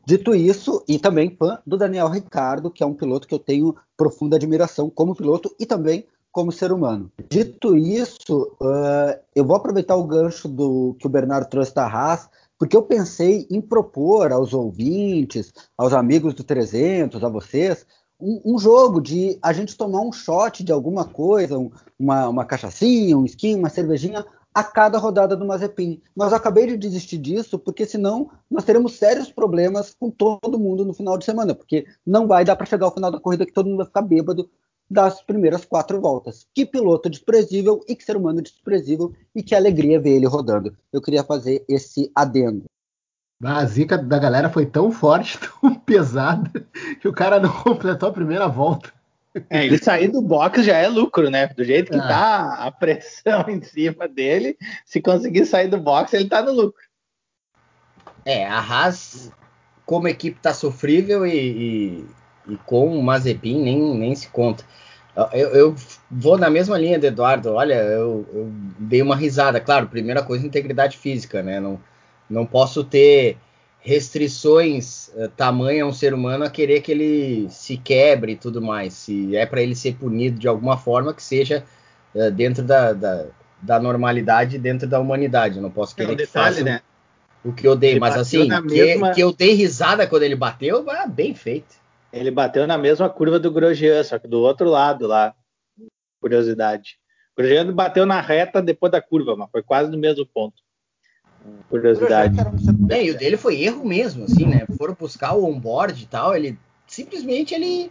Dito isso, e também fã do Daniel Ricardo, que é um piloto que eu tenho profunda admiração como piloto e também como ser humano. Dito isso, uh, eu vou aproveitar o gancho do que o Bernardo trouxe da Haas, porque eu pensei em propor aos ouvintes, aos amigos do 300, a vocês, um, um jogo de a gente tomar um shot de alguma coisa, um, uma, uma cachaçinha, um skin, uma cervejinha, a cada rodada do Mazepin. Mas eu acabei de desistir disso, porque senão nós teremos sérios problemas com todo mundo no final de semana, porque não vai dar para chegar ao final da corrida que todo mundo vai ficar bêbado das primeiras quatro voltas. Que piloto desprezível e que ser humano desprezível e que alegria ver ele rodando. Eu queria fazer esse adendo. A zica da galera foi tão forte, tão pesada, que o cara não completou a primeira volta. É, ele sair do box já é lucro, né? Do jeito que é. tá a pressão em cima dele, se conseguir sair do box, ele tá no lucro. É, a Haas, como equipe, tá sofrível e, e, e com o Mazepin nem, nem se conta. Eu, eu, vou na mesma linha do Eduardo. Olha, eu, eu, dei uma risada. Claro, primeira coisa, integridade física, né? Não, não posso ter restrições uh, tamanha a um ser humano a querer que ele se quebre e tudo mais. Se é para ele ser punido de alguma forma, que seja uh, dentro da, da, da, normalidade, dentro da humanidade. Eu não posso querer é um detalhe, que faça né? o que eu dei. Ele Mas assim, que, mesma... que, eu dei risada quando ele bateu, ah, bem feito. Ele bateu na mesma curva do Grosjean, só que do outro lado lá. Curiosidade. O Grosjean bateu na reta depois da curva, mas foi quase no mesmo ponto. Curiosidade. É, e o dele foi erro mesmo, assim, né? Foram buscar o onboard e tal, ele simplesmente ele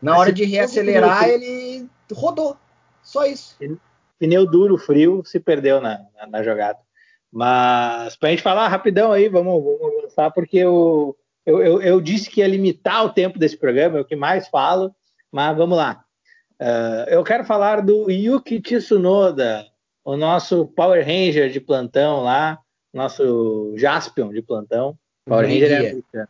na hora de reacelerar ele rodou. Só isso. Pneu duro, frio, se perdeu na, na, na jogada. Mas para a gente falar rapidão aí, vamos, vamos avançar, porque eu, eu, eu, eu, disse que ia limitar o tempo desse programa, é o que mais falo, mas vamos lá. Uh, eu quero falar do Yuki Tsunoda, o nosso Power Ranger de plantão lá, nosso Jaspion de plantão. Power Ranger é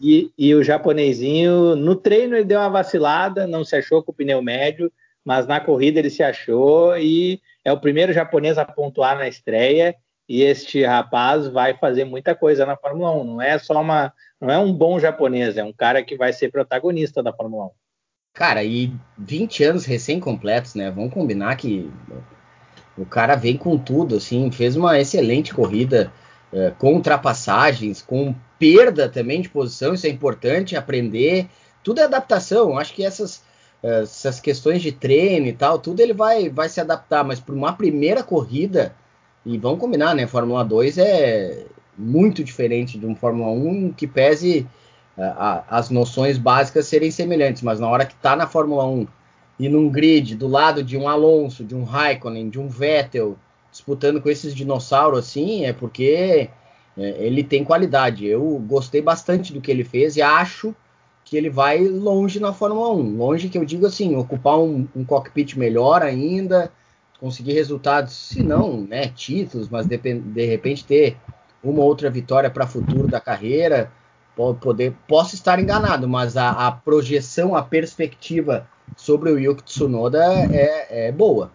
E, e, o japonesinho, no treino ele deu uma vacilada, não se achou com o pneu médio, mas na corrida ele se achou e é o primeiro japonês a pontuar na estreia. E este rapaz vai fazer muita coisa na Fórmula 1. Não é só uma, não é um bom japonês, é um cara que vai ser protagonista da Fórmula 1. Cara, e 20 anos recém-completos, né? Vamos combinar que o cara vem com tudo, assim, fez uma excelente corrida, é, com ultrapassagens, com perda também de posição, isso é importante aprender. Tudo é adaptação. Acho que essas, é, essas questões de treino e tal, tudo ele vai, vai se adaptar, mas para uma primeira corrida, e vamos combinar, né? Fórmula 2 é muito diferente de um Fórmula 1 que pese a, é, a, as noções básicas serem semelhantes, mas na hora que está na Fórmula 1 e num grid do lado de um Alonso, de um Raikkonen, de um Vettel, disputando com esses dinossauros assim, é porque é, ele tem qualidade. Eu gostei bastante do que ele fez e acho que ele vai longe na Fórmula 1. Longe que eu digo assim, ocupar um, um cockpit melhor ainda, conseguir resultados, se não, né, títulos, mas de, de repente ter uma outra vitória para futuro da carreira. Poder, posso estar enganado, mas a, a projeção, a perspectiva sobre o Yuki Tsunoda é, é boa.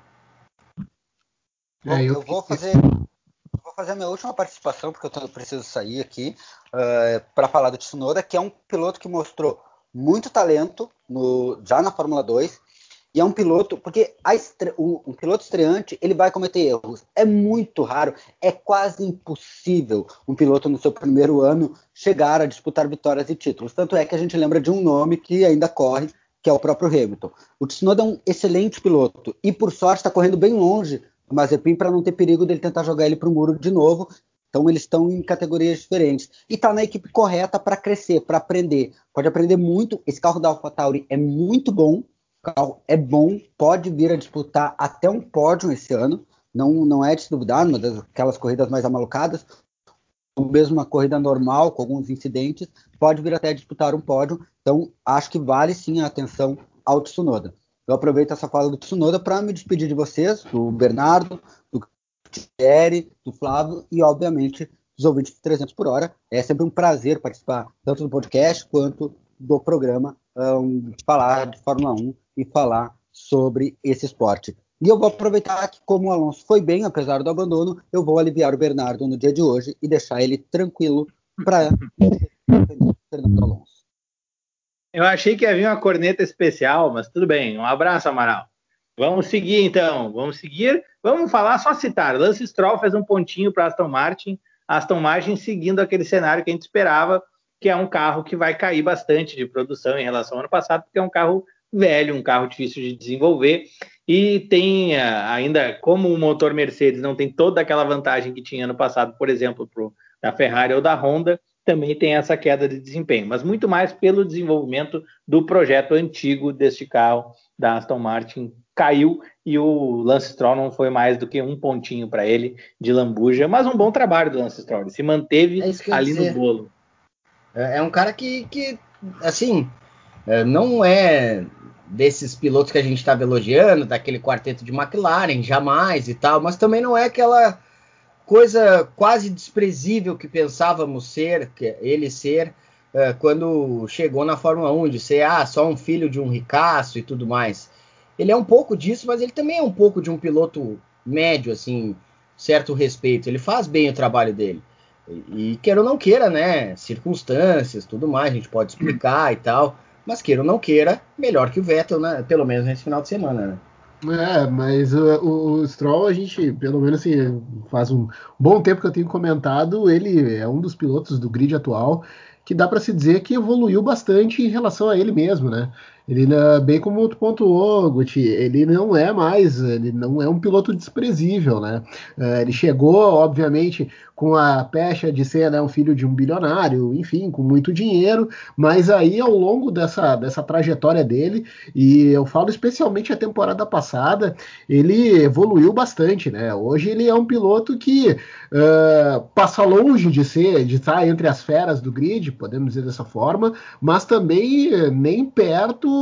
É, eu, vou fazer vou fazer a minha última participação porque eu preciso sair aqui uh, para falar do Tsunoda, que é um piloto que mostrou muito talento no, já na Fórmula 2 e é um piloto porque estre, um, um, piloto estreante ele vai cometer erros. É muito raro, é quase impossível um piloto no seu primeiro ano chegar a disputar vitórias e títulos. Tanto é que a gente lembra de um nome que ainda corre, que é o próprio Hamilton. O Tsunoda é um excelente piloto e, por sorte, está correndo bem longe Mazepin para não ter perigo dele tentar jogar ele para o muro de novo. Então eles estão em categorias diferentes. E está na equipe correta para crescer, para aprender. Pode aprender muito. Esse carro da AlphaTauri é muito bom. O carro é bom, pode vir a disputar até um pódio esse ano. Não, não é de se duvidar, uma daquelas corridas mais amalucadas. Mesmo uma corrida normal, com alguns incidentes, pode vir até disputar um pódio. Então acho que vale sim a atenção ao Tsunoda. Eu aproveito essa fala do Tsunoda para me despedir de vocês, do Bernardo, do Thierry, do Flávio e, obviamente, dos ouvintes de 300 por hora. É sempre um prazer participar tanto do podcast quanto do programa, um, falar de Fórmula 1 e falar sobre esse esporte. E eu vou aproveitar que, como o Alonso foi bem, apesar do abandono, eu vou aliviar o Bernardo no dia de hoje e deixar ele tranquilo para Fernando Alonso. Eu achei que havia uma corneta especial, mas tudo bem. Um abraço, Amaral. Vamos seguir então. Vamos seguir. Vamos falar, só citar. Lance Stroll fez um pontinho para Aston Martin. Aston Martin seguindo aquele cenário que a gente esperava, que é um carro que vai cair bastante de produção em relação ao ano passado, porque é um carro velho, um carro difícil de desenvolver. E tem eh, ainda, como o motor Mercedes não tem toda aquela vantagem que tinha ano passado, por exemplo, pro, da Ferrari ou da Honda, também tem essa queda de desempenho, mas muito mais pelo desenvolvimento do projeto antigo deste carro da Aston Martin. Caiu e o Lance Stroll não foi mais do que um pontinho para ele de lambuja, mas um bom trabalho do Lance Stroll, ele se manteve é ali no bolo. É, é um cara que, que assim, é, não é desses pilotos que a gente estava elogiando, daquele quarteto de McLaren, jamais e tal, mas também não é aquela coisa quase desprezível que pensávamos ser, que ele ser, uh, quando chegou na Fórmula 1, de ser ah, só um filho de um ricaço e tudo mais. Ele é um pouco disso, mas ele também é um pouco de um piloto médio, assim, certo respeito. Ele faz bem o trabalho dele. E, e queira ou não queira, né? Circunstâncias, tudo mais, a gente pode explicar e tal. Mas queira ou não queira, melhor que o Vettel, né? Pelo menos nesse final de semana, né? É, mas o, o, Stroll, a gente, pelo menos assim, faz um bom tempo que eu tenho comentado, ele é um dos pilotos do grid atual que dá para se dizer que evoluiu bastante em relação a ele mesmo, né? Ele, bem como tu pontuou, Guti, ele não é mais, ele não é um piloto desprezível, né? É, ele chegou, obviamente, com a pecha de ser né, um filho de um bilionário, enfim, com muito dinheiro, mas aí ao longo dessa, dessa trajetória dele, e eu falo especialmente a temporada passada, ele evoluiu bastante, né? Hoje ele é um piloto que uh, passa longe de ser, de estar entre as feras do grid, podemos dizer dessa forma, mas também nem perto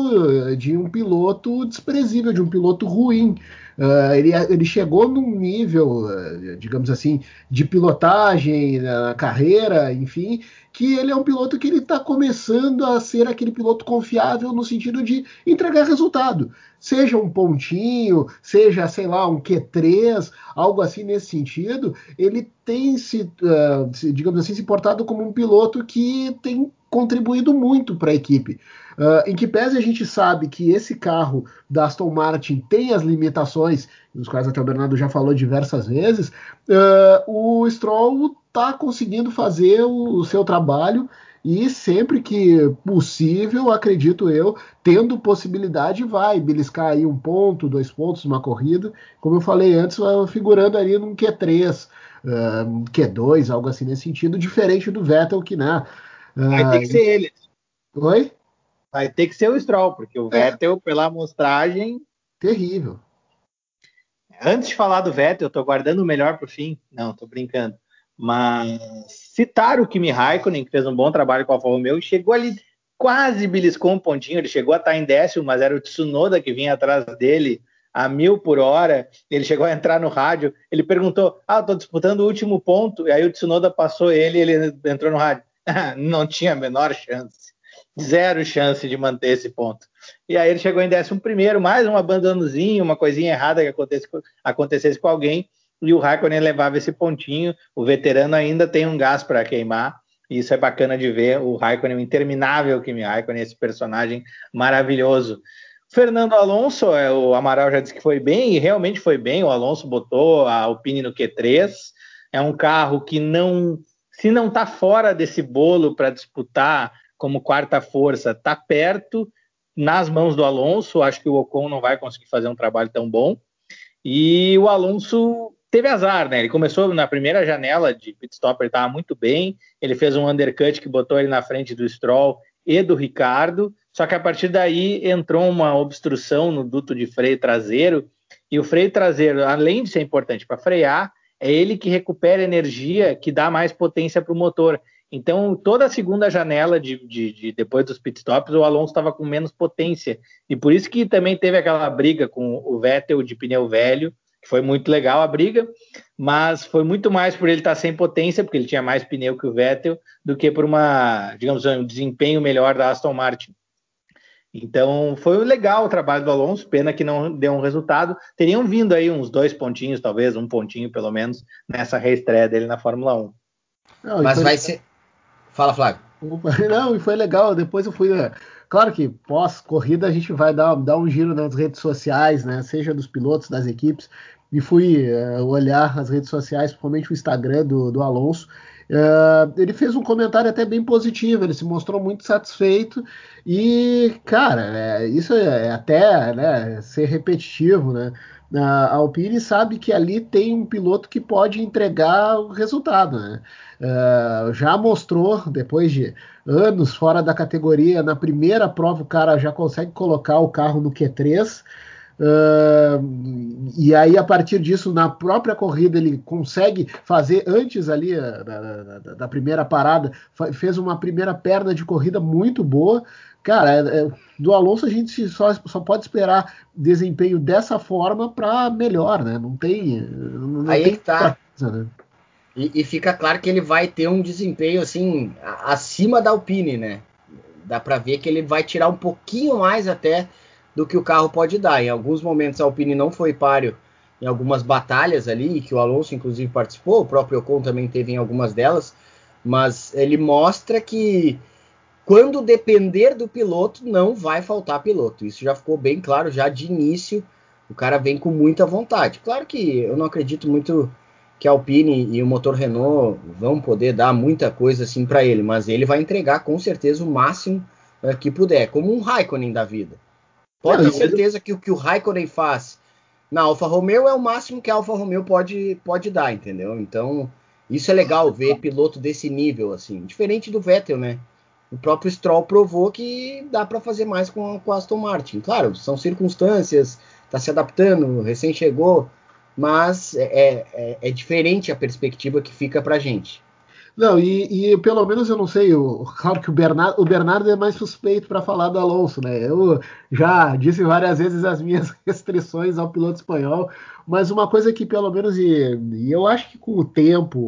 de um piloto desprezível, de um piloto ruim. Uh, ele, ele chegou num nível, uh, digamos assim, de pilotagem na carreira, enfim, que ele é um piloto que ele está começando a ser aquele piloto confiável no sentido de entregar resultado. Seja um pontinho, seja, sei lá, um Q3, algo assim nesse sentido, ele tem se, uh, digamos assim, se portado como um piloto que tem contribuído muito para a equipe. Uh, em que pese a gente sabe que esse carro da Aston Martin tem as limitações, dos quais até o Bernardo já falou diversas vezes, uh, o Stroll está conseguindo fazer o, o seu trabalho e sempre que possível, acredito eu, tendo possibilidade, vai beliscar aí um ponto, dois pontos numa corrida, como eu falei antes, figurando ali num Q3, uh, Q2, algo assim nesse sentido, diferente do Vettel, que né. Vai ter que ser ele. Oi? Vai ter que ser o Stroll, porque o é. Vettel, pela amostragem. Terrível. Antes de falar do Vettel, eu tô guardando o melhor pro fim. Não, tô brincando. Mas citar o Kimi Raikkonen, que fez um bom trabalho com a Alfa Romeo, e chegou ali, quase beliscou um pontinho. Ele chegou a estar em décimo, mas era o Tsunoda que vinha atrás dele a mil por hora. Ele chegou a entrar no rádio. Ele perguntou: Ah, estou disputando o último ponto. E aí o Tsunoda passou ele e ele entrou no rádio. Não tinha a menor chance zero chance de manter esse ponto. E aí ele chegou em décimo primeiro, mais um abandonozinho, uma coisinha errada que acontecesse, acontecesse com alguém, e o Raikkonen levava esse pontinho. O veterano ainda tem um gás para queimar, e isso é bacana de ver. O Raikkonen, o interminável Kimi Raikkonen, esse personagem maravilhoso. Fernando Alonso, é, o Amaral já disse que foi bem, e realmente foi bem. O Alonso botou a Alpine no Q3. É um carro que não, se não está fora desse bolo para disputar como quarta força está perto, nas mãos do Alonso. Acho que o Ocon não vai conseguir fazer um trabalho tão bom. E o Alonso teve azar, né? Ele começou na primeira janela de pit stop, ele estava muito bem. Ele fez um undercut que botou ele na frente do Stroll e do Ricardo. Só que a partir daí entrou uma obstrução no duto de freio traseiro. E o freio traseiro, além de ser importante para frear, é ele que recupera energia que dá mais potência para o motor. Então, toda a segunda janela de, de, de depois dos pitstops, o Alonso estava com menos potência. E por isso que também teve aquela briga com o Vettel de pneu velho, que foi muito legal a briga, mas foi muito mais por ele estar sem potência, porque ele tinha mais pneu que o Vettel, do que por uma, digamos, um desempenho melhor da Aston Martin. Então foi legal o trabalho do Alonso, pena que não deu um resultado. Teriam vindo aí uns dois pontinhos, talvez, um pontinho pelo menos, nessa reestreia dele na Fórmula 1. Não, Mas vai ser. Fala, Flávio. Não, e foi legal. Depois eu fui. Né, claro que pós-corrida a gente vai dar, dar um giro nas redes sociais, né? Seja dos pilotos, das equipes. E fui uh, olhar as redes sociais, principalmente o Instagram do, do Alonso. Uh, ele fez um comentário até bem positivo, ele se mostrou muito satisfeito e, cara, é, isso é até né, ser repetitivo, né? A Alpine sabe que ali tem um piloto que pode entregar o resultado, né? Uh, já mostrou, depois de anos fora da categoria, na primeira prova o cara já consegue colocar o carro no Q3, Uh, e aí, a partir disso, na própria corrida, ele consegue fazer antes ali da, da, da, primeira parada, fez uma primeira perna de corrida muito boa. Cara, é, é, do Alonso a gente só, só pode esperar desempenho dessa forma para melhor, né? Não tem. Não aí tem que tá. Coisa, né? e, e, fica claro que ele vai ter um desempenho assim acima da Alpine, né? Dá para ver que ele vai tirar um pouquinho mais até do que o carro pode dar. Em alguns momentos a Alpine não foi páreo em algumas batalhas ali, que o Alonso inclusive participou, o próprio Ocon também teve em algumas delas, mas ele mostra que quando depender do piloto, não vai faltar piloto. Isso já ficou bem claro já de início. O cara vem com muita vontade. Claro que eu não acredito muito que a Alpine e o motor Renault vão poder dar muita coisa assim para ele, mas ele vai entregar com certeza o máximo uh, que puder, como um Raikkonen da vida. Pode ter certeza que o que o Raikkonen faz na Alfa Romeo é o máximo que a Alfa Romeo pode, pode dar, entendeu? Então, isso é legal ver piloto desse nível, assim. Diferente do Vettel, né? O próprio Stroll provou que dá para fazer mais com, com a Aston Martin. Claro, são circunstâncias, tá se adaptando, recém chegou, mas é, é, é diferente a perspectiva que fica pra gente. Não, e, e, pelo menos eu não sei, eu, claro que o Bernardo, o Bernardo é mais suspeito para falar do Alonso, né? Eu já disse várias vezes as minhas restrições ao piloto espanhol, mas uma coisa que pelo menos, e, e eu acho que com o tempo,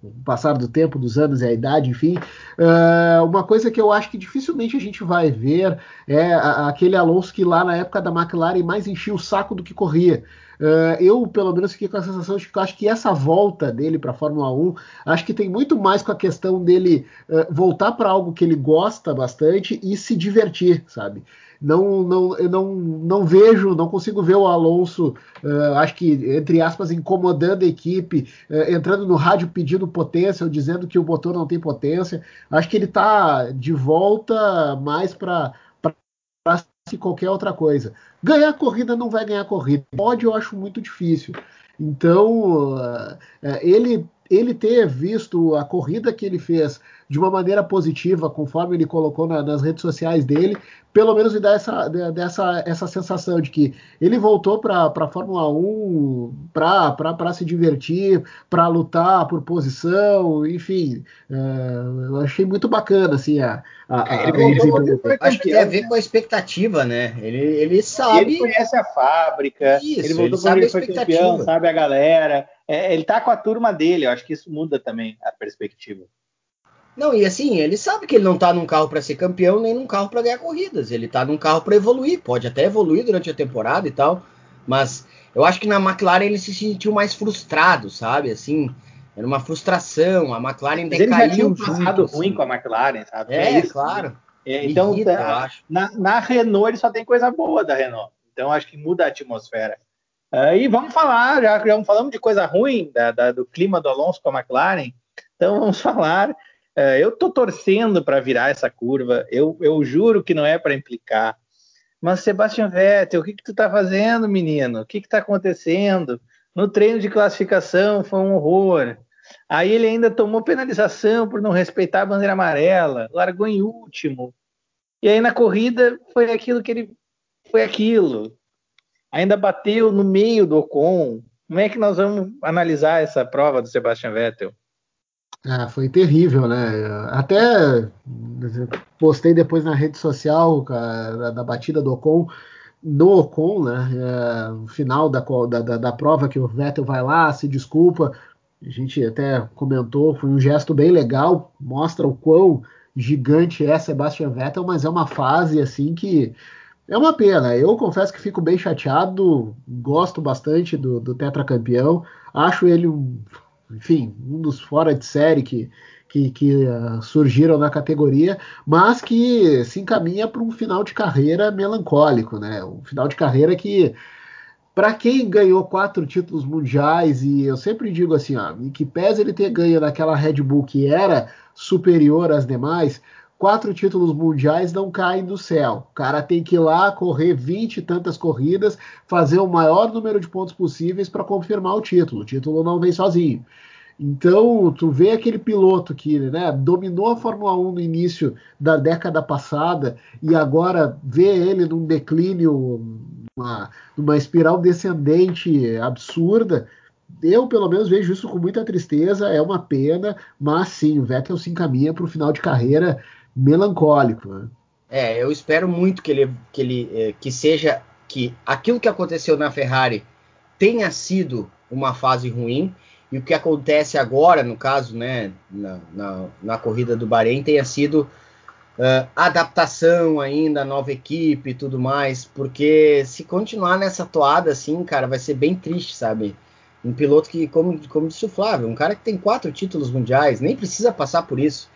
com o passar do tempo, dos anos e a idade, enfim, uh, uma coisa que eu acho que dificilmente a gente vai ver é aquele Alonso que lá na época da McLaren mais enchia o saco do que corria. Uh, eu, pelo menos, fiquei com a sensação de que acho que essa volta dele para a Fórmula 1, acho que tem muito mais com a questão dele uh, voltar para algo que ele gosta bastante e se divertir, sabe? Não, não, eu não, não vejo, não consigo ver o Alonso, uh, acho que, entre aspas, incomodando a equipe, entrando no rádio pedindo potência ou dizendo que o motor não tem potência. Acho que ele está de volta mais para que qualquer outra coisa. Ganhar corrida não vai ganhar corrida. Pode, eu acho muito difícil. Então, uh, ele, ele ter visto a corrida que ele fez de uma maneira positiva, conforme ele colocou na, nas redes sociais dele, pelo menos me dá essa, dessa, essa sensação de que ele voltou para a Fórmula 1 para se divertir, para lutar por posição, enfim. Uh, eu achei muito bacana assim, a, a, a ele voltou, acho que tem a ver com a expectativa, né? Ele, ele sabe. Ele conhece a fábrica, isso, ele voltou ele ele foi campeão, sabe a galera. É, ele tá com a turma dele, eu acho que isso muda também a perspectiva. Não, e assim, ele sabe que ele não tá num carro para ser campeão, nem num carro para ganhar corridas. Ele tá num carro para evoluir, pode até evoluir durante a temporada e tal, mas eu acho que na McLaren ele se sentiu mais frustrado, sabe? Assim, era uma frustração, a McLaren mas decaiu. Ele já tinha um passado assim. ruim com a McLaren, sabe? É, é claro. É, então, Irrita, tá, na, na, Renault ele só tem coisa boa da Renault. Então acho que muda a atmosfera. Uh, e vamos falar, já, já falamos de coisa ruim da, da, do clima do Alonso com a McLaren. Então vamos falar eu estou torcendo para virar essa curva. Eu, eu juro que não é para implicar. mas Sebastian Vettel, o que, que tu tá fazendo, menino? O que, que tá acontecendo? No treino de classificação foi um horror. Aí ele ainda tomou penalização por não respeitar a bandeira amarela, largou em último. E aí na corrida foi aquilo que ele foi aquilo. Ainda bateu no meio do Ocon. Como é que nós vamos analisar essa prova do Sebastian Vettel? Ah, foi terrível, né? Até postei depois na rede social da, da batida do Ocon, no Ocon, né? É, final da, da, da, prova que o Vettel vai lá, se desculpa. A gente até comentou, foi um gesto bem legal, mostra o quão gigante é Sebastian Vettel, mas é uma fase assim que é uma pena. Eu confesso que fico bem chateado, gosto bastante do, do tetracampeão, acho ele um enfim, um dos fora de série que, que, que uh, surgiram na categoria, mas que se encaminha para um final de carreira melancólico, né? Um final de carreira que, para quem ganhou quatro títulos mundiais, e eu sempre digo assim, ó, que pese ele ter ganho naquela Red Bull que era superior às demais, quatro títulos mundiais não caem do céu. O cara tem que ir lá correr 20 e tantas corridas, fazer o maior número de pontos possíveis para confirmar o título. O título não vem sozinho. Então, tu vê aquele piloto que né, dominou a Fórmula 1 no início da década passada e agora vê ele num declínio, numa, numa espiral descendente absurda. Eu, pelo menos, vejo isso com muita tristeza, é uma pena, mas sim, o Vettel se encaminha para o final de carreira melancólico. Né? É, eu espero muito que ele, que ele é, que seja que aquilo que aconteceu na Ferrari tenha sido uma fase ruim e o que acontece agora, no caso, né, na, na, na corrida do Bahrein, tenha sido uh, adaptação ainda, nova equipe e tudo mais, porque se continuar nessa toada assim, cara, vai ser bem triste, sabe? Um piloto que, como, como disse o Flávio, um cara que tem quatro títulos mundiais, nem precisa passar por isso.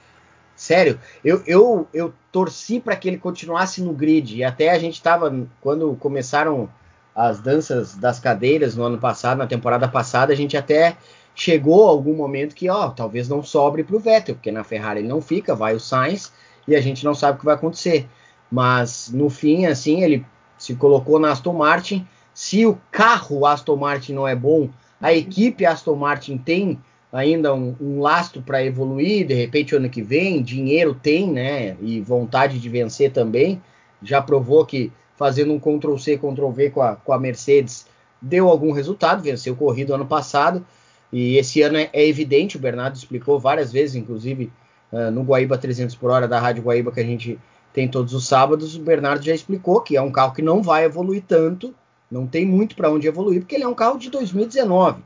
Sério, eu, eu, eu torci para que ele continuasse no grid. E até a gente estava, quando começaram as danças das cadeiras no ano passado, na temporada passada, a gente até chegou a algum momento que, ó, talvez não sobre para o Vettel, porque na Ferrari ele não fica, vai o Sainz e a gente não sabe o que vai acontecer. Mas no fim, assim, ele se colocou na Aston Martin. Se o carro Aston Martin não é bom, a equipe Aston Martin tem ainda um, um lastro para evoluir, de repente ano que vem, dinheiro tem, né? E vontade de vencer também. Já provou que fazendo um Ctrl C, Ctrl V com a, com a Mercedes deu algum resultado, venceu corrido ano passado. E esse ano é, é evidente, o Bernardo explicou várias vezes, inclusive uh, no Guaíba 300 por hora da Rádio Guaíba que a gente tem todos os sábados, o Bernardo já explicou que é um carro que não vai evoluir tanto, não tem muito para onde evoluir, porque ele é um carro de 2019.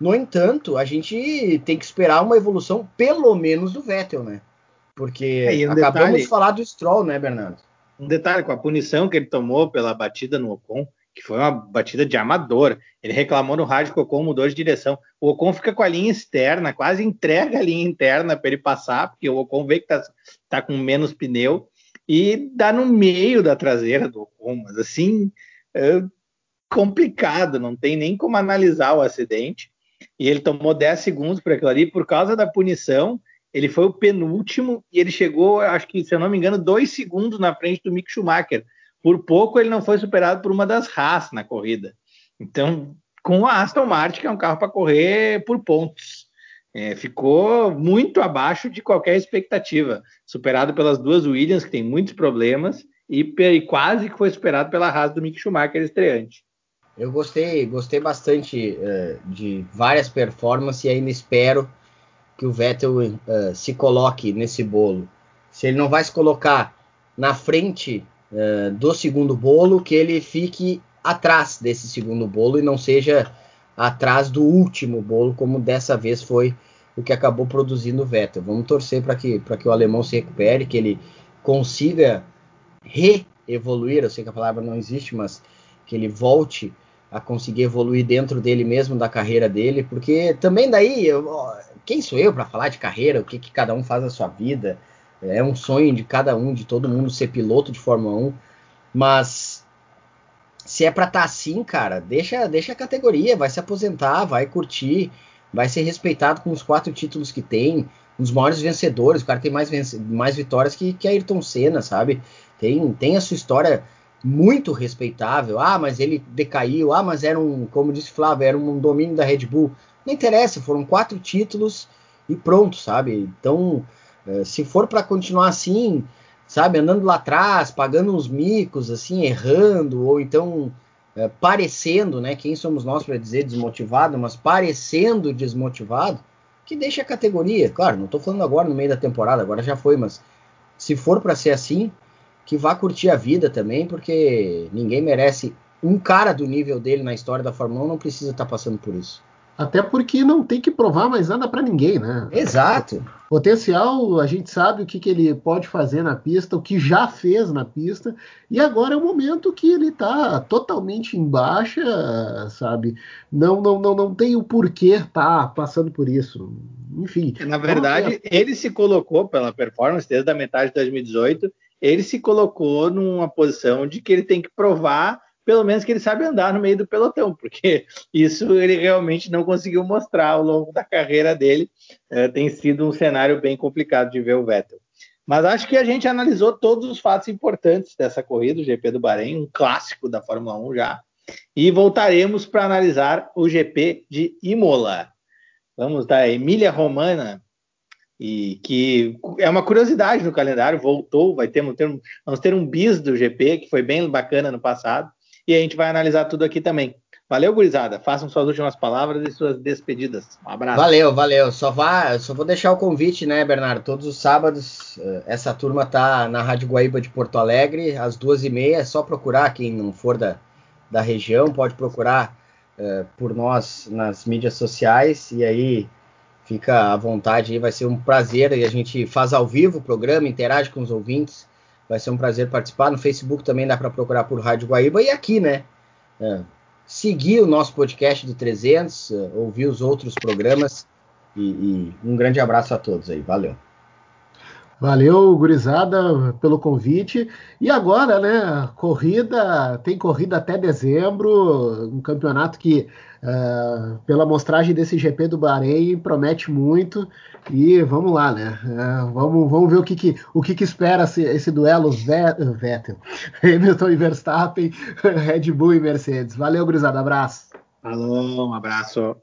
No entanto, a gente tem que esperar uma evolução, pelo menos, do Vettel, né? Porque é, um acabamos detalhe, de falar do Stroll, né, Bernardo? Um detalhe, com a punição que ele tomou pela batida no Ocon, que foi uma batida de amador, ele reclamou no rádio que o Ocon mudou de direção. O Ocon fica com a linha externa, quase entrega a linha interna para ele passar, porque o Ocon vê que tá, tá com menos pneu, e dá no meio da traseira do Ocon, mas assim, é complicado, não tem nem como analisar o acidente e ele tomou 10 segundos por aquilo ali, por causa da punição, ele foi o penúltimo e ele chegou, acho que, se eu não me engano, dois segundos na frente do Mick Schumacher. Por pouco ele não foi superado por uma das Haas na corrida. Então, com a Aston Martin, que é um carro para correr por pontos. É, ficou muito abaixo de qualquer expectativa, superado pelas duas Williams, que tem muitos problemas, e, e quase que foi superado pela Haas do Mick Schumacher estreante. Eu gostei, gostei bastante uh, de várias performances e ainda espero que o Vettel uh, se coloque nesse bolo. Se ele não vai se colocar na frente uh, do segundo bolo, que ele fique atrás desse segundo bolo e não seja atrás do último bolo, como dessa vez foi o que acabou produzindo o Vettel. Vamos torcer para que, que o alemão se recupere, que ele consiga re-evoluir. Eu sei que a palavra não existe, mas que ele volte a conseguir evoluir dentro dele mesmo, da carreira dele, porque também daí, eu, quem sou eu para falar de carreira, o que, que cada um faz na sua vida? É um sonho de cada um, de todo mundo ser piloto de Fórmula 1, mas se é para estar tá assim, cara, deixa, deixa a categoria, vai se aposentar, vai curtir, vai ser respeitado com os quatro títulos que tem, os maiores vencedores, o cara tem mais, mais vitórias que, que Ayrton Senna, sabe? Tem, tem a sua história muito respeitável. Ah, mas ele decaiu. Ah, mas era um, como disse Flávio, era um domínio da Red Bull. Não interessa, foram quatro títulos e pronto, sabe? Então, eh, se for para continuar assim, sabe, andando lá atrás, pagando uns micos, assim, errando, ou então é, parecendo, né? Quem somos nós para dizer desmotivado, mas parecendo desmotivado, que deixa a categoria. Claro, não estou falando agora no meio da temporada, agora já foi, mas se for para ser assim, que vá curtir a vida também, porque ninguém merece. Um cara do nível dele na história da Fórmula 1 não precisa estar tá passando por isso. Até porque não tem que provar mais nada para ninguém, né? Exato. Potencial, a gente sabe o que, que ele pode fazer na pista, o que já fez na pista, e agora é o momento que ele está totalmente em baixa, sabe? Não, não, não, não tem o porquê estar tá passando por isso. Enfim. Na verdade, ele se colocou pela performance desde a metade de 2018, ele se colocou numa posição de que ele tem que provar pelo menos que ele sabe andar no meio do pelotão, porque isso ele realmente não conseguiu mostrar ao longo da carreira dele. É, tem sido um cenário bem complicado de ver o Vettel. Mas acho que a gente analisou todos os fatos importantes dessa corrida, o GP do Bahrein, um clássico da Fórmula 1 já. E voltaremos para analisar o GP de Imola. Vamos da Emília Romana, e que é uma curiosidade no calendário, voltou, vai ter, vamos ter um bis do GP, que foi bem bacana no passado e a gente vai analisar tudo aqui também. Valeu, gurizada. Façam suas últimas palavras e suas despedidas. Um abraço. Valeu, valeu. Só, vá, só vou deixar o convite, né, Bernardo? Todos os sábados, eh, essa turma tá na Rádio Guaíba de Porto Alegre, às duas e meia. É só procurar, quem não for da, da região, pode procurar uh, por nós nas mídias sociais. E aí fica à vontade. Vai ser um prazer. E a gente faz ao vivo o programa, interage com os ouvintes. Vai ser um prazer participar. No Facebook também dá para procurar por Rádio Guaíba. E aqui, né? É, seguir o nosso podcast do 300, é, ouvir os outros programas. E, e um grande abraço a todos aí. Valeu. Valeu, gurizada, pelo convite. E agora, né, corrida, tem corrida até dezembro, um campeonato que, uh, pela amostragem desse GP do Bahrein, promete muito. E vamos lá, né? Uh, vamos, vamos ver o que, que o que, que espera esse, esse duelo Vettel, Hamilton e Verstappen, Red Bull e Mercedes. Valeu, gurizada, abraço. Falou, um abraço.